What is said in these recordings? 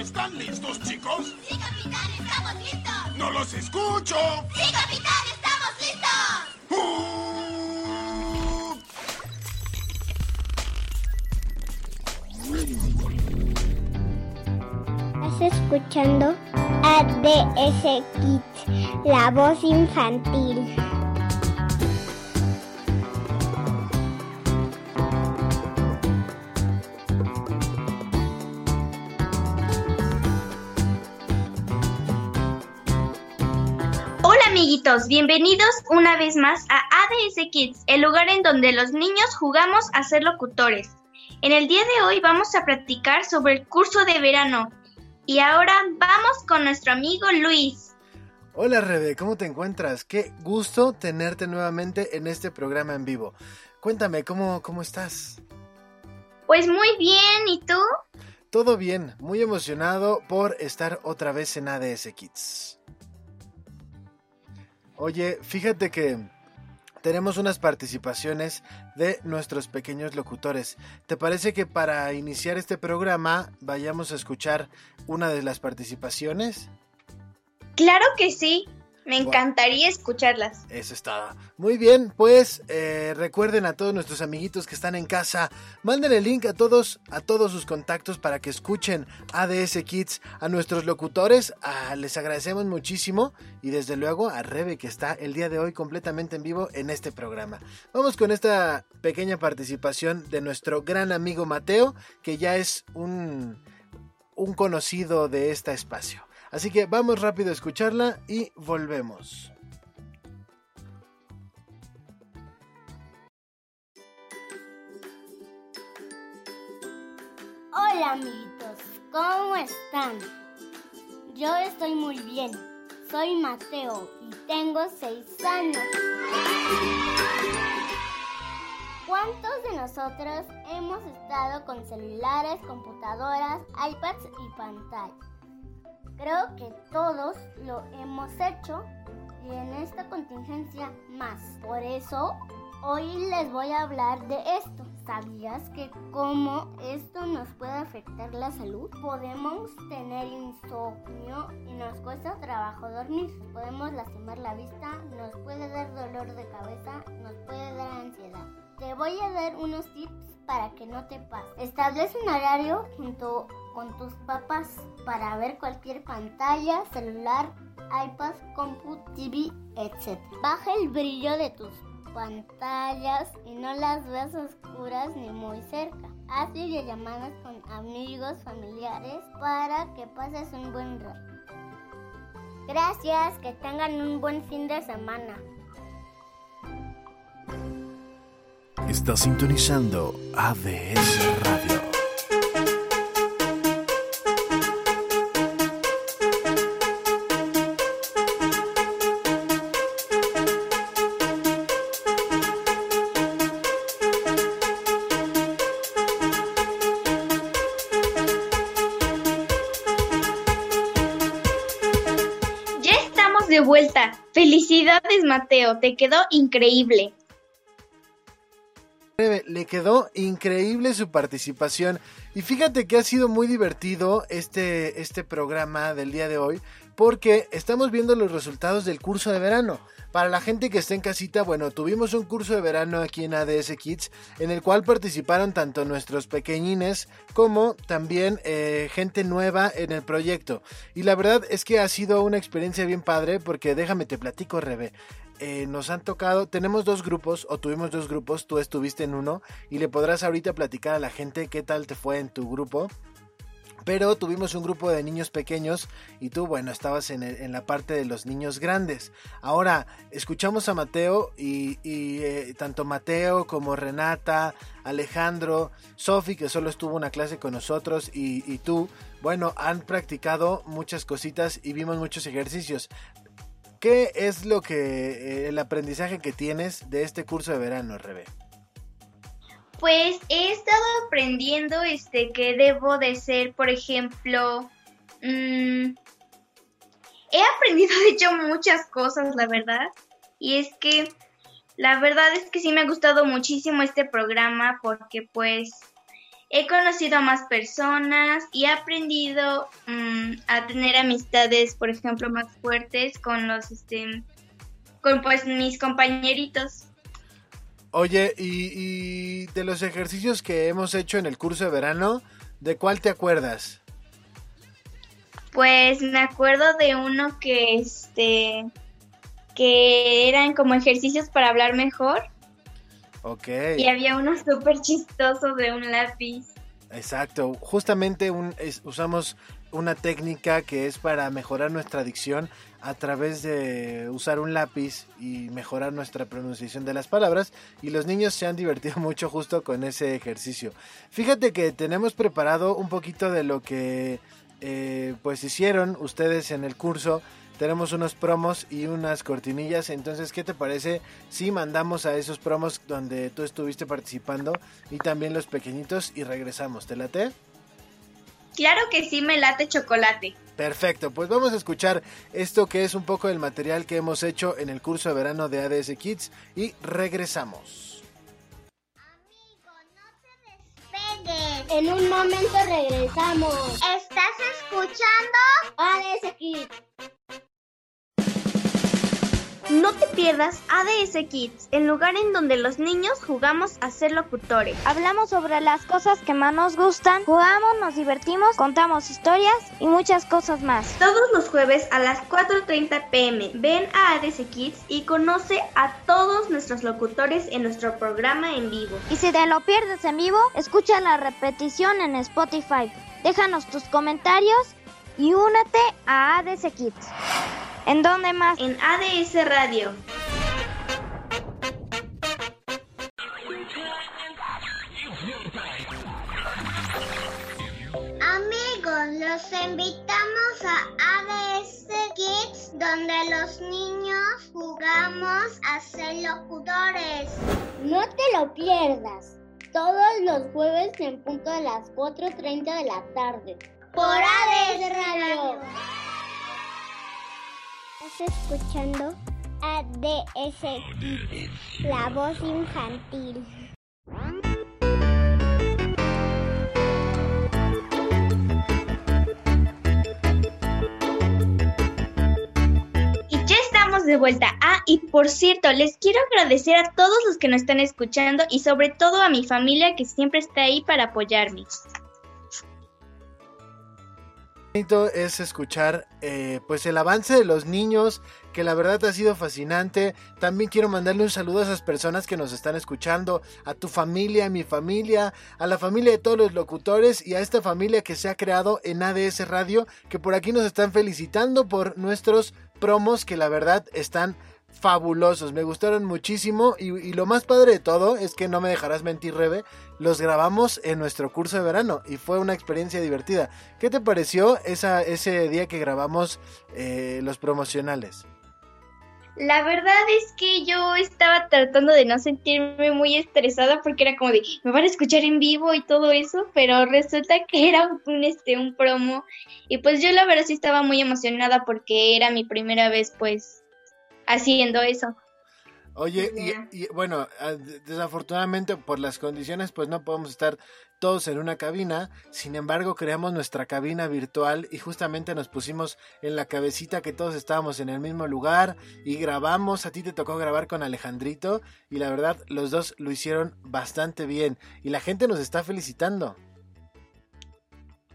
¿Están listos, chicos? ¡Sí, capitán! ¡Estamos listos! ¡No los escucho! ¡Sí, capitán! ¡Estamos listos! ¡Uh! Estás escuchando ADS Kids, la voz infantil. Amiguitos, bienvenidos una vez más a ADS Kids, el lugar en donde los niños jugamos a ser locutores. En el día de hoy vamos a practicar sobre el curso de verano. Y ahora vamos con nuestro amigo Luis. Hola Rebe, ¿cómo te encuentras? Qué gusto tenerte nuevamente en este programa en vivo. Cuéntame, ¿cómo, cómo estás? Pues muy bien, ¿y tú? Todo bien, muy emocionado por estar otra vez en ADS Kids. Oye, fíjate que tenemos unas participaciones de nuestros pequeños locutores. ¿Te parece que para iniciar este programa vayamos a escuchar una de las participaciones? Claro que sí, me encantaría escucharlas. Eso está. Muy bien, pues eh, recuerden a todos nuestros amiguitos que están en casa, manden el link a todos, a todos sus contactos para que escuchen ADS Kids, a nuestros locutores, les agradecemos muchísimo y desde luego a Rebe que está el día de hoy completamente en vivo en este programa. Vamos con esta pequeña participación de nuestro gran amigo Mateo, que ya es un, un conocido de este espacio. Así que vamos rápido a escucharla y volvemos. Hola amiguitos, ¿cómo están? Yo estoy muy bien. Soy Mateo y tengo 6 años. ¿Cuántos de nosotros hemos estado con celulares, computadoras, iPads y pantallas? Creo que todos lo hemos hecho y en esta contingencia más. Por eso hoy les voy a hablar de esto. ¿Sabías que como esto nos puede afectar la salud? Podemos tener insomnio y nos cuesta trabajo dormir. Podemos lastimar la vista, nos puede dar dolor de cabeza, nos puede dar ansiedad. Te voy a dar unos tips para que no te pase. Establece un horario junto con tus papás para ver cualquier pantalla, celular, iPad, compu, TV, etc. Baja el brillo de tus pantallas y no las veas oscuras ni muy cerca. Haz videollamadas con amigos, familiares para que pases un buen rato. Gracias, que tengan un buen fin de semana. Está sintonizando ADS Radio. Vuelta. Felicidades, Mateo. Te quedó increíble. Le quedó increíble su participación y fíjate que ha sido muy divertido este, este programa del día de hoy porque estamos viendo los resultados del curso de verano. Para la gente que está en casita, bueno, tuvimos un curso de verano aquí en ADS Kids en el cual participaron tanto nuestros pequeñines como también eh, gente nueva en el proyecto. Y la verdad es que ha sido una experiencia bien padre porque déjame te platico, Rebe eh, nos han tocado, tenemos dos grupos o tuvimos dos grupos, tú estuviste en uno y le podrás ahorita platicar a la gente qué tal te fue en tu grupo. Pero tuvimos un grupo de niños pequeños y tú, bueno, estabas en, el- en la parte de los niños grandes. Ahora, escuchamos a Mateo y, eh, tanto Mateo como Renata, Alejandro, Sofi, que solo estuvo una clase con nosotros, y, y tú, bueno, han practicado muchas cositas y vimos muchos ejercicios. ¿Qué es lo que eh, el aprendizaje que tienes de este curso de verano, Rebe? Pues he estado aprendiendo este que debo de ser, por ejemplo, mm, he aprendido de hecho muchas cosas, la verdad. Y es que la verdad es que sí me ha gustado muchísimo este programa porque pues he conocido a más personas y he aprendido mm, a tener amistades, por ejemplo, más fuertes con los, este, con pues mis compañeritos. Oye, y, y de los ejercicios que hemos hecho en el curso de verano, ¿de cuál te acuerdas? Pues me acuerdo de uno que este que eran como ejercicios para hablar mejor Ok, y había uno súper chistoso de un lápiz. exacto. Justamente un, es- usamos una técnica que es para mejorar nuestra dicción a través de usar un lápiz y mejorar nuestra pronunciación de las palabras y los niños se han divertido mucho justo con ese ejercicio. Fíjate que tenemos preparado un poquito de lo que eh, pues hicieron ustedes en el curso. Tenemos unos promos y unas cortinillas, entonces ¿qué te parece si mandamos a esos promos donde tú estuviste participando y también los pequeñitos y regresamos? ¿Te late? Claro que sí me late chocolate. Perfecto, pues vamos a escuchar esto que es un poco del material que hemos hecho en el curso de verano de ADS Kids y regresamos. Pegues. En un momento regresamos. ¿Estás escuchando? ADS Kids. No te pierdas ADS Kids, el lugar en donde los niños jugamos a ser locutores. Hablamos sobre las cosas que más nos gustan, jugamos, nos divertimos, contamos historias y muchas cosas más. Todos los jueves a las 4.30 pm ven a ADS Kids y conoce a todos nuestros locutores en nuestro programa en vivo. Y si te lo pierdes en vivo, escucha la repetición en Spotify. Déjanos tus comentarios y únete a ADC Kids. ¿En dónde más? En ADS Radio. Amigos, los invitamos a ADS Kids, donde los niños jugamos a ser locutores. No te lo pierdas. Todos los jueves en punto de las 4.30 de la tarde. Por ADS Radio. Estás escuchando ADS la voz infantil. Y ya estamos de vuelta. Ah, y por cierto, les quiero agradecer a todos los que nos están escuchando y sobre todo a mi familia que siempre está ahí para apoyarme. Bonito es escuchar eh, pues el avance de los niños que la verdad ha sido fascinante. También quiero mandarle un saludo a esas personas que nos están escuchando a tu familia a mi familia a la familia de todos los locutores y a esta familia que se ha creado en ADS Radio que por aquí nos están felicitando por nuestros promos que la verdad están fabulosos, me gustaron muchísimo y, lo más padre de todo es que no me dejarás mentir, Rebe, los grabamos en nuestro curso de verano y fue una experiencia divertida. ¿Qué te pareció esa, ese día que grabamos eh, los promocionales? La verdad es que yo estaba tratando de no sentirme muy estresada porque era como de, me van a escuchar en vivo y todo eso, pero resulta que era un, este, un promo y pues yo la verdad sí estaba muy emocionada porque era mi primera vez pues haciendo eso. Oye, y, y, bueno, ah, desafortunadamente por las condiciones pues no podemos estar todos en una cabina, sin embargo creamos nuestra cabina virtual y justamente nos pusimos en la cabecita que todos estábamos en el mismo lugar y grabamos, a ti te tocó grabar con Alejandrito y la verdad los dos lo hicieron bastante bien y la gente nos está felicitando.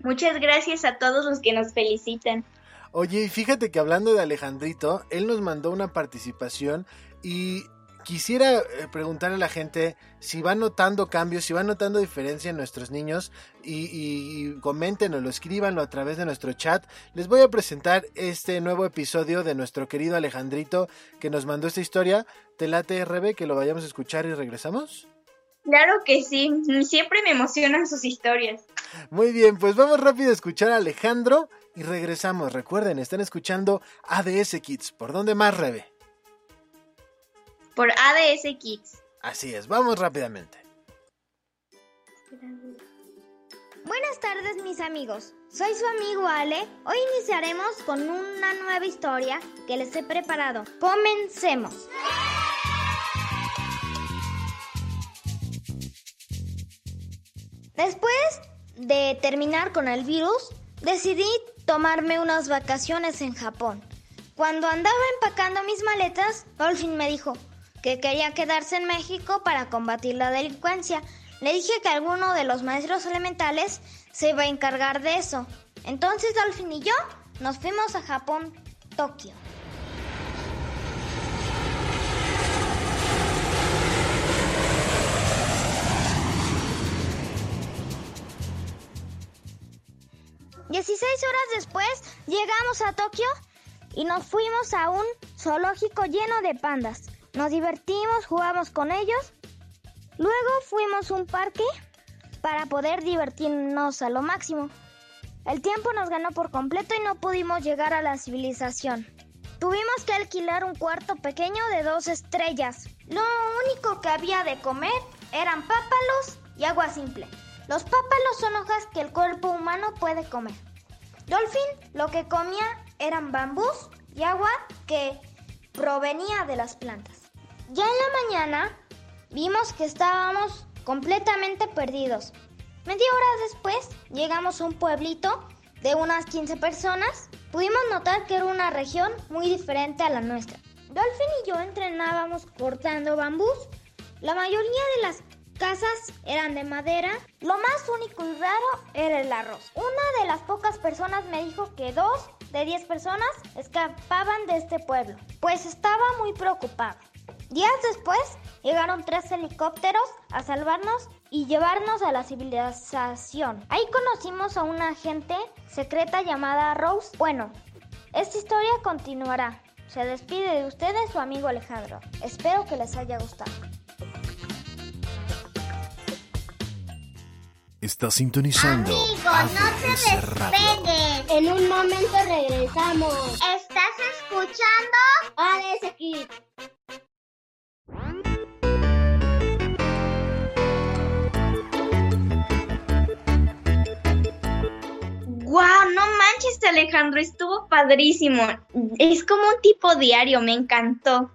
Muchas gracias a todos los que nos felicitan. Oye, fíjate que hablando de Alejandrito, él nos mandó una participación y quisiera preguntarle a la gente si va notando cambios, si va notando diferencia en nuestros niños y, y, y coméntenoslo, escríbanlo a través de nuestro chat. Les voy a presentar este nuevo episodio de nuestro querido Alejandrito que nos mandó esta historia. ¿Te late, RB, que lo vayamos a escuchar y regresamos? Claro que sí, siempre me emocionan sus historias. Muy bien, pues vamos rápido a escuchar a Alejandro y regresamos. Recuerden, están escuchando ADS Kids. ¿Por dónde más, Rebe? Por ADS Kids. Así es, vamos rápidamente. Buenas tardes mis amigos, soy su amigo Ale. Hoy iniciaremos con una nueva historia que les he preparado. Comencemos. Después de terminar con el virus, decidí tomarme unas vacaciones en Japón. Cuando andaba empacando mis maletas, Dolphin me dijo que quería quedarse en México para combatir la delincuencia. Le dije que alguno de los maestros elementales se iba a encargar de eso. Entonces Dolphin y yo nos fuimos a Japón, Tokio. Dieciséis horas después llegamos a Tokio y nos fuimos a un zoológico lleno de pandas. Nos divertimos, jugamos con ellos. Luego fuimos a un parque para poder divertirnos a lo máximo. El tiempo nos ganó por completo y no pudimos llegar a la civilización. Tuvimos que alquilar un cuarto pequeño de dos estrellas. Lo único que había de comer eran pápalos y agua simple. Los pápalos son hojas que el cuerpo humano puede comer. Dolphin lo que comía eran bambús y agua que provenía de las plantas. Ya en la mañana vimos que estábamos completamente perdidos. Media hora después llegamos a un pueblito de unas 15 personas. Pudimos notar que era una región muy diferente a la nuestra. Dolphin y yo entrenábamos cortando bambús. La mayoría de las casas eran de madera. Lo más único y raro era el arroz. Una de las pocas personas me dijo que dos de diez personas escapaban de este pueblo, pues estaba muy preocupado. Días después llegaron tres helicópteros a salvarnos y llevarnos a la civilización. Ahí conocimos a una agente secreta llamada Rose. Bueno, esta historia continuará. Se despide de ustedes su amigo Alejandro. Espero que les haya gustado. Está sintonizando Amigos, no se despeguen. En un momento regresamos. ¿Estás escuchando? ADS Kids. ¡Guau! No manches, Alejandro, estuvo padrísimo. Es como un tipo diario, me encantó.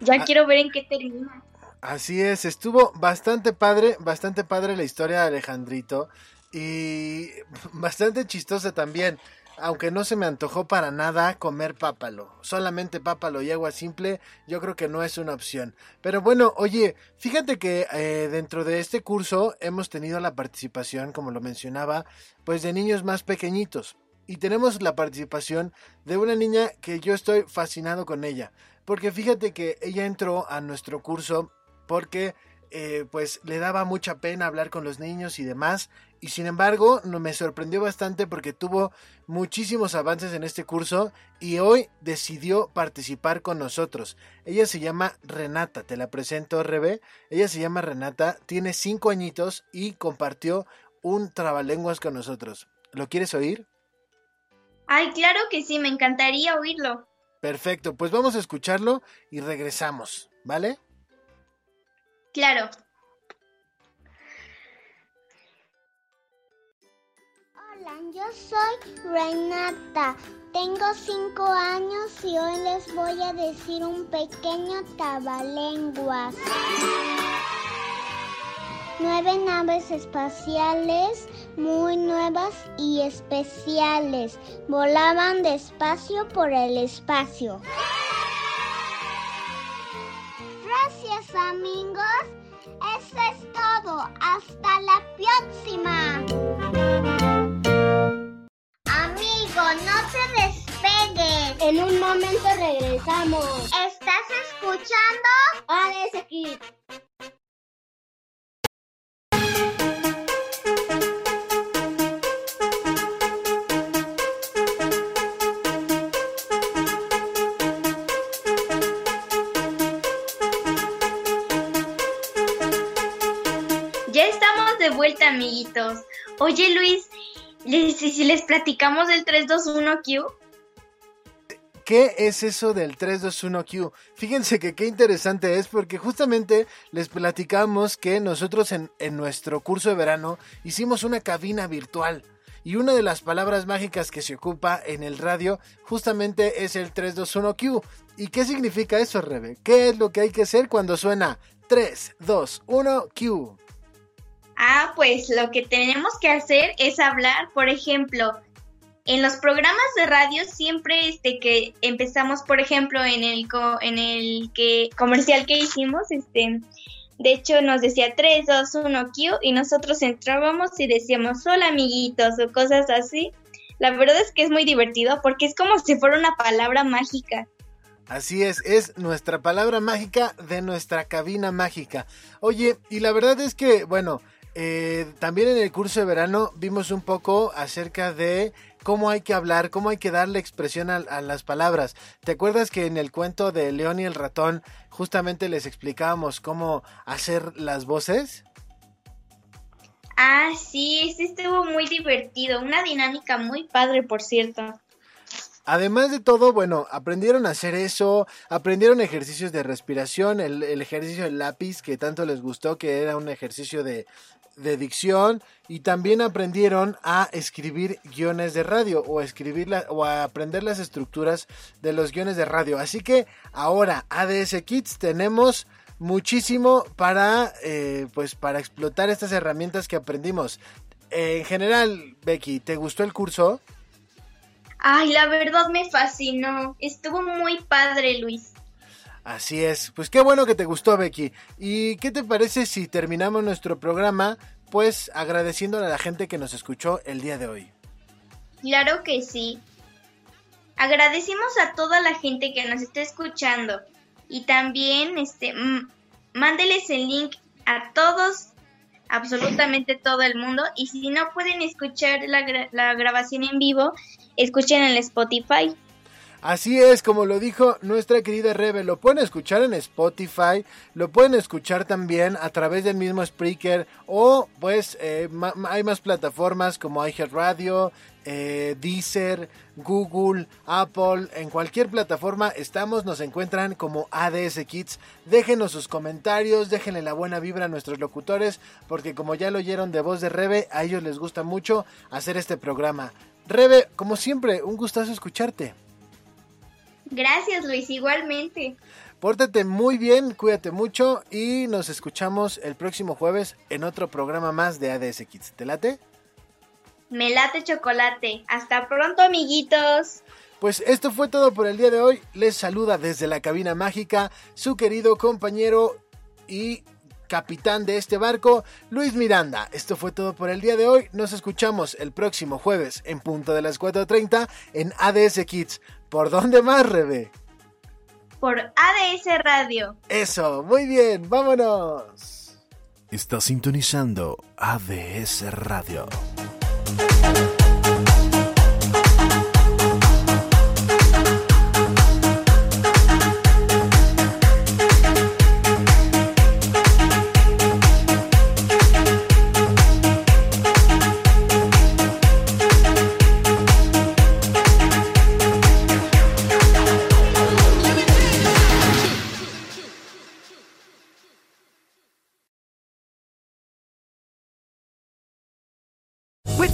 Ya Ah. quiero ver en qué termina. Así es, estuvo bastante padre, bastante padre la historia de Alejandrito y bastante chistosa también, aunque no se me antojó para nada comer pápalo, solamente pápalo y agua simple, yo creo que no es una opción. Pero bueno, oye, fíjate que eh, dentro de este curso hemos tenido la participación, como lo mencionaba, pues de niños más pequeñitos. Y tenemos la participación de una niña que yo estoy fascinado con ella. Porque fíjate que ella entró a nuestro curso porque eh, pues le daba mucha pena hablar con los niños y demás. Y sin embargo, no, me sorprendió bastante porque tuvo muchísimos avances en este curso y hoy decidió participar con nosotros. Ella se llama Renata, te la presento, Rebe. Ella se llama Renata, tiene cinco añitos y compartió un trabalenguas con nosotros. ¿Lo quieres oír? Ay, claro que sí, me encantaría oírlo. Perfecto, pues vamos a escucharlo y regresamos, ¿vale? Claro. Hola, yo soy Renata. Tengo cinco años y hoy les voy a decir un pequeño trabalenguas. Nueve naves espaciales muy nuevas y especiales volaban despacio por el espacio. Amigos. Eso es todo. Hasta la próxima. Amigo, no te despegues. En un momento regresamos. ¿Estás escuchando? ADS Kids. Ya estamos de vuelta, amiguitos. Oye, Luis, ¿les- ¿y si les platicamos del 321Q? ¿Qué es eso del 321Q? Fíjense que qué interesante es porque justamente les platicamos que nosotros en, en nuestro curso de verano hicimos una cabina virtual y una de las palabras mágicas que se ocupa en el radio justamente es el 321Q. ¿Y qué significa eso, Rebe? ¿Qué es lo que hay que hacer cuando suena 321Q? Ah, pues lo que tenemos que hacer es hablar, por ejemplo, en los programas de radio siempre este que empezamos, por ejemplo, en el co- en el que comercial que hicimos, este de hecho nos decía 3 2 1 Q y nosotros entrábamos y decíamos hola amiguitos o cosas así. La verdad es que es muy divertido porque es como si fuera una palabra mágica. Así es, es nuestra palabra mágica de nuestra cabina mágica. Oye, y la verdad es que, bueno, eh, también en el curso de verano vimos un poco acerca de cómo hay que hablar, cómo hay que darle expresión a, a las palabras. ¿Te acuerdas que en el cuento de León y el ratón justamente les explicábamos cómo hacer las voces? Ah, sí, ese estuvo muy divertido, una dinámica muy padre, por cierto. Además de todo, bueno, aprendieron a hacer eso, aprendieron ejercicios de respiración, el, el ejercicio del lápiz que tanto les gustó, que era un ejercicio de, de dicción, y también aprendieron a escribir guiones de radio o a escribir la- o a aprender las estructuras de los guiones de radio. Así que ahora ADS Kids tenemos muchísimo para eh, pues para explotar estas herramientas que aprendimos. en general, Becky, ¿te gustó el curso? Ay, la verdad me fascinó. Estuvo muy padre, Luis. Así es, pues qué bueno que te gustó Becky. ¿Y qué te parece si terminamos nuestro programa pues agradeciéndole a la gente que nos escuchó el día de hoy? Claro que sí. Agradecemos a toda la gente que nos está escuchando y también este mándeles el link a todos, absolutamente todo el mundo y si no pueden escuchar la grabación en vivo, escuchen en el Spotify. Así es, como lo dijo nuestra querida Rebe, lo pueden escuchar en Spotify, lo pueden escuchar también a través del mismo Spreaker o pues eh, hay más plataformas como iHeartRadio, eh, Deezer, Google, Apple, en cualquier plataforma estamos, nos encuentran como ADS Kids. Déjenos sus comentarios, déjenle la buena vibra a nuestros locutores, porque como ya lo oyeron de voz de Rebe, a ellos les gusta mucho hacer este programa. Rebe, como siempre, un gustazo escucharte. Gracias, Luis, igualmente. Pórtate muy bien, cuídate mucho y nos escuchamos el próximo jueves en otro programa más de ADS Kids. ¿Te late? Me late chocolate. Hasta pronto, amiguitos. Pues esto fue todo por el día de hoy. Les saluda desde la cabina mágica su querido compañero y capitán de este barco, Luis Miranda. Esto fue todo por el día de hoy. Nos escuchamos el próximo jueves en punto de las 4.30 en ADS Kids. ¿Por dónde más, Rebe? Por ADS Radio. Eso, muy bien, vámonos. Está sintonizando ADS Radio.